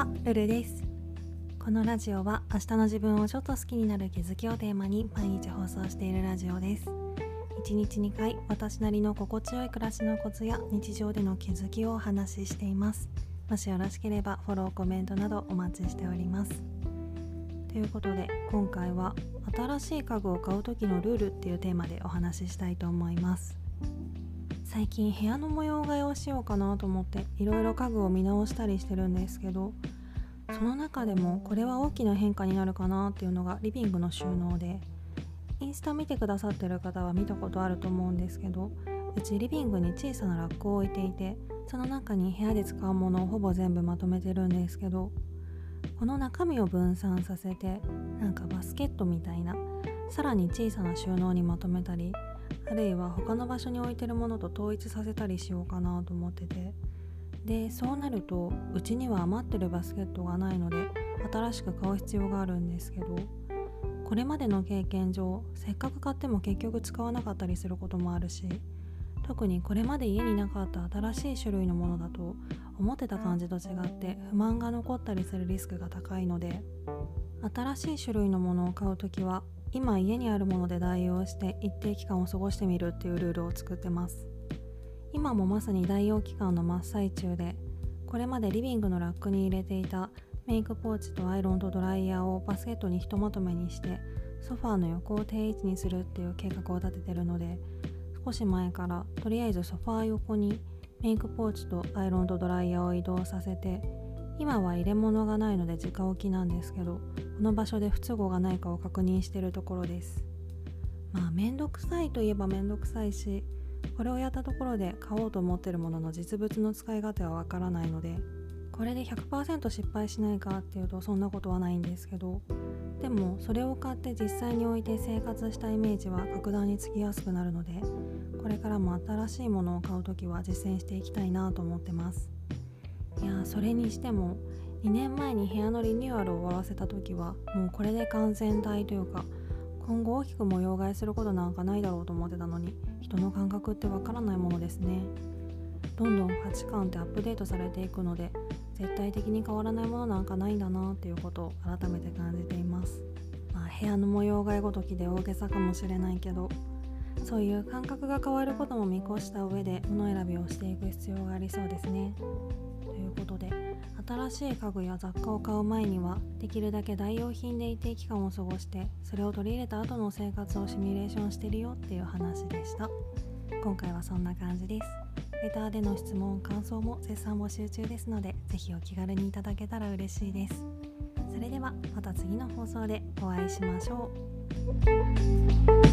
はルルです。このラジオは明日の自分をちょっと好きになる気づきをテーマに毎日放送しているラジオです。1日2回私なりの心地よい暮らしのコツや日常での気づきをお話ししています。もしよろしければフォローコメントなどお待ちしております。ということで今回は新しい家具を買う時のルールっていうテーマでお話ししたいと思います。最近部屋の模様替えをしようかなと思っていろいろ家具を見直したりしてるんですけどその中でもこれは大きな変化になるかなっていうのがリビングの収納でインスタ見てくださってる方は見たことあると思うんですけどうちリビングに小さなラックを置いていてその中に部屋で使うものをほぼ全部まとめてるんですけどこの中身を分散させてなんかバスケットみたいなさらに小さな収納にまとめたりあるいは他の場所に置いてるものと統一させたりしようかなと思ってて。でそうなるとうちには余ってるバスケットがないので新しく買う必要があるんですけどこれまでの経験上せっかく買っても結局使わなかったりすることもあるし特にこれまで家になかった新しい種類のものだと思ってた感じと違って不満が残ったりするリスクが高いので新しい種類のものを買う時は今家にあるもので代用して一定期間を過ごしてみるっていうルールを作ってます。今もまさに代用期間の真っ最中でこれまでリビングのラックに入れていたメイクポーチとアイロンとドライヤーをバスケットにひとまとめにしてソファーの横を定位置にするっていう計画を立ててるので少し前からとりあえずソファー横にメイクポーチとアイロンとドライヤーを移動させて今は入れ物がないので直置きなんですけどこの場所で不都合がないかを確認してるところです。まあめんどくさいといえばめんどくさいしこれをやったところで買おうと思ってるものの実物の使い勝手はわからないのでこれで100%失敗しないかっていうとそんなことはないんですけどでもそれを買って実際に置いて生活したイメージは格段につきやすくなるのでこれからも新しいものを買う時は実践していきたいなと思ってます。いやそれにしても2年前に部屋のリニューアルを終わらせた時はもうこれで完全体というか今後大きく模様替えすることなんかないだろうと思ってたのに人の感覚ってわからないものですね。どんどん価値観ってアップデートされていくので絶対的に変わらないものなんかないんだなっていうことを改めて感じています。まあ部屋の模様替えごときで大げさかもしれないけどそういう感覚が変わることも見越した上で物選びをしていく必要がありそうですね。いうことで新しい家具や雑貨を買う前にはできるだけ代用品で一定期間を過ごしてそれを取り入れた後の生活をシミュレーションしてるよっていう話でした。今回はそんな感じです。レターでの質問感想も絶賛募集中ですので是非お気軽にいただけたら嬉しいです。それではまた次の放送でお会いしましょう。